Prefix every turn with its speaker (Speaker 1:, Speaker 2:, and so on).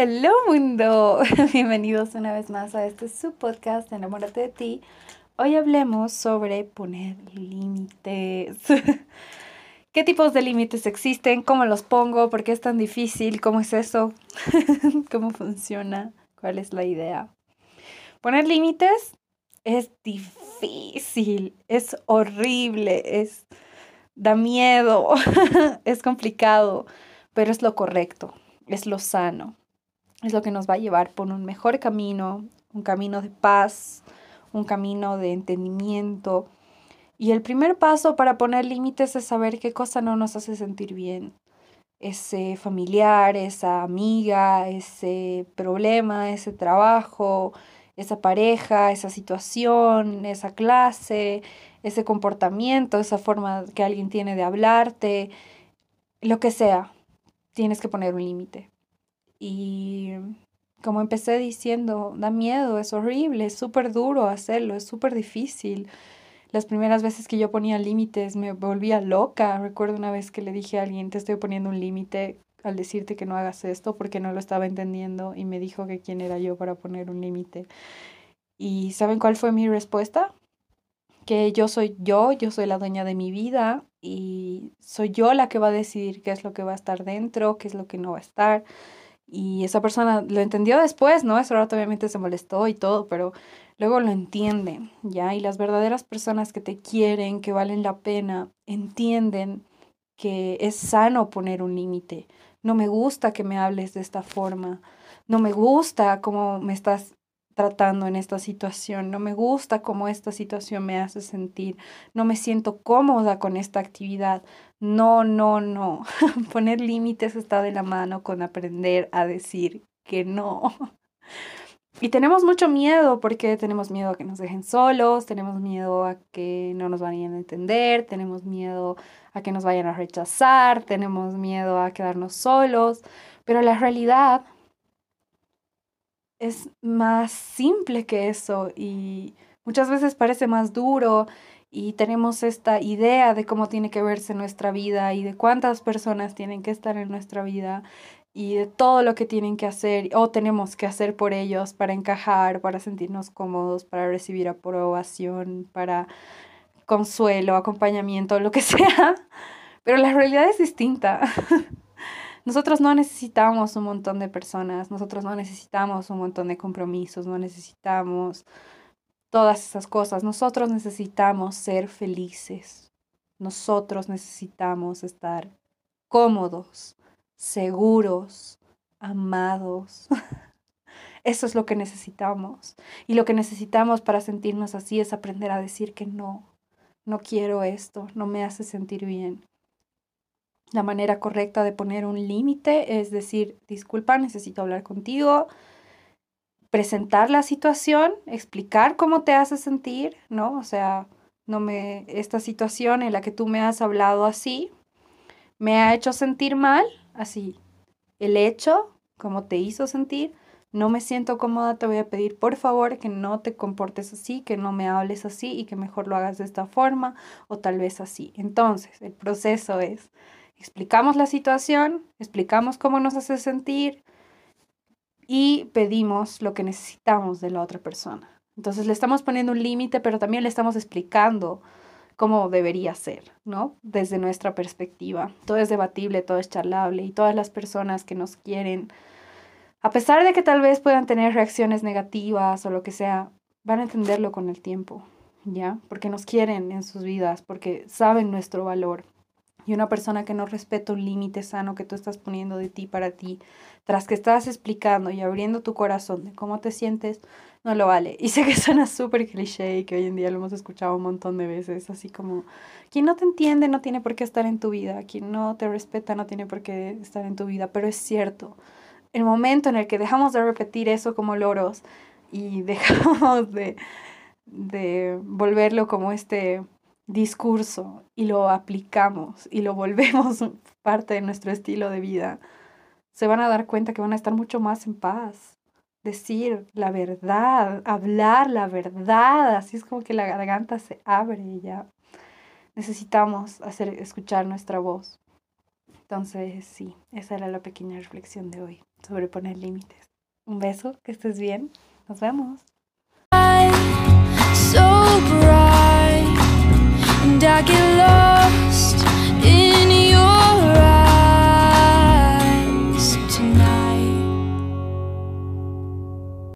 Speaker 1: Hello mundo, bienvenidos una vez más a este subpodcast Enamórate de ti. Hoy hablemos sobre poner límites. ¿Qué tipos de límites existen? ¿Cómo los pongo? ¿Por qué es tan difícil? ¿Cómo es eso? ¿Cómo funciona? ¿Cuál es la idea? Poner límites es difícil, es horrible, es da miedo, es complicado, pero es lo correcto, es lo sano, es lo que nos va a llevar por un mejor camino, un camino de paz, un camino de entendimiento. Y el primer paso para poner límites es saber qué cosa no nos hace sentir bien. Ese familiar, esa amiga, ese problema, ese trabajo, esa pareja, esa situación, esa clase, ese comportamiento, esa forma que alguien tiene de hablarte, lo que sea, tienes que poner un límite. Y como empecé diciendo, da miedo, es horrible, es súper duro hacerlo, es súper difícil. Las primeras veces que yo ponía límites me volvía loca. Recuerdo una vez que le dije a alguien, te estoy poniendo un límite al decirte que no hagas esto porque no lo estaba entendiendo y me dijo que quién era yo para poner un límite. ¿Y saben cuál fue mi respuesta? Que yo soy yo, yo soy la dueña de mi vida y soy yo la que va a decidir qué es lo que va a estar dentro, qué es lo que no va a estar. Y esa persona lo entendió después, ¿no? Eso obviamente se molestó y todo, pero luego lo entiende, ¿ya? Y las verdaderas personas que te quieren, que valen la pena, entienden que es sano poner un límite. No me gusta que me hables de esta forma. No me gusta cómo me estás tratando en esta situación. No me gusta cómo esta situación me hace sentir. No me siento cómoda con esta actividad. No, no, no. Poner límites está de la mano con aprender a decir que no. Y tenemos mucho miedo porque tenemos miedo a que nos dejen solos, tenemos miedo a que no nos vayan a entender, tenemos miedo a que nos vayan a rechazar, tenemos miedo a quedarnos solos, pero la realidad es más simple que eso y muchas veces parece más duro y tenemos esta idea de cómo tiene que verse nuestra vida y de cuántas personas tienen que estar en nuestra vida y de todo lo que tienen que hacer o tenemos que hacer por ellos para encajar, para sentirnos cómodos, para recibir aprobación, para consuelo, acompañamiento, lo que sea. Pero la realidad es distinta. Nosotros no necesitamos un montón de personas, nosotros no necesitamos un montón de compromisos, no necesitamos todas esas cosas. Nosotros necesitamos ser felices. Nosotros necesitamos estar cómodos, seguros, amados. Eso es lo que necesitamos. Y lo que necesitamos para sentirnos así es aprender a decir que no, no quiero esto, no me hace sentir bien. La manera correcta de poner un límite es decir, disculpa, necesito hablar contigo, presentar la situación, explicar cómo te hace sentir, ¿no? O sea, no me esta situación en la que tú me has hablado así me ha hecho sentir mal, así. El hecho, cómo te hizo sentir, no me siento cómoda, te voy a pedir por favor que no te comportes así, que no me hables así y que mejor lo hagas de esta forma o tal vez así. Entonces, el proceso es, explicamos la situación, explicamos cómo nos hace sentir, y pedimos lo que necesitamos de la otra persona. Entonces le estamos poniendo un límite, pero también le estamos explicando cómo debería ser, ¿no? Desde nuestra perspectiva. Todo es debatible, todo es charlable y todas las personas que nos quieren, a pesar de que tal vez puedan tener reacciones negativas o lo que sea, van a entenderlo con el tiempo, ¿ya? Porque nos quieren en sus vidas, porque saben nuestro valor. Y una persona que no respeta un límite sano que tú estás poniendo de ti para ti, tras que estás explicando y abriendo tu corazón de cómo te sientes, no lo vale. Y sé que suena súper cliché y que hoy en día lo hemos escuchado un montón de veces, así como, quien no te entiende no tiene por qué estar en tu vida, quien no te respeta no tiene por qué estar en tu vida, pero es cierto. El momento en el que dejamos de repetir eso como loros y dejamos de, de volverlo como este discurso y lo aplicamos y lo volvemos parte de nuestro estilo de vida, se van a dar cuenta que van a estar mucho más en paz. Decir la verdad, hablar la verdad, así es como que la garganta se abre y ya necesitamos hacer escuchar nuestra voz. Entonces, sí, esa era la pequeña reflexión de hoy sobre poner límites. Un beso, que estés bien. Nos vemos. I get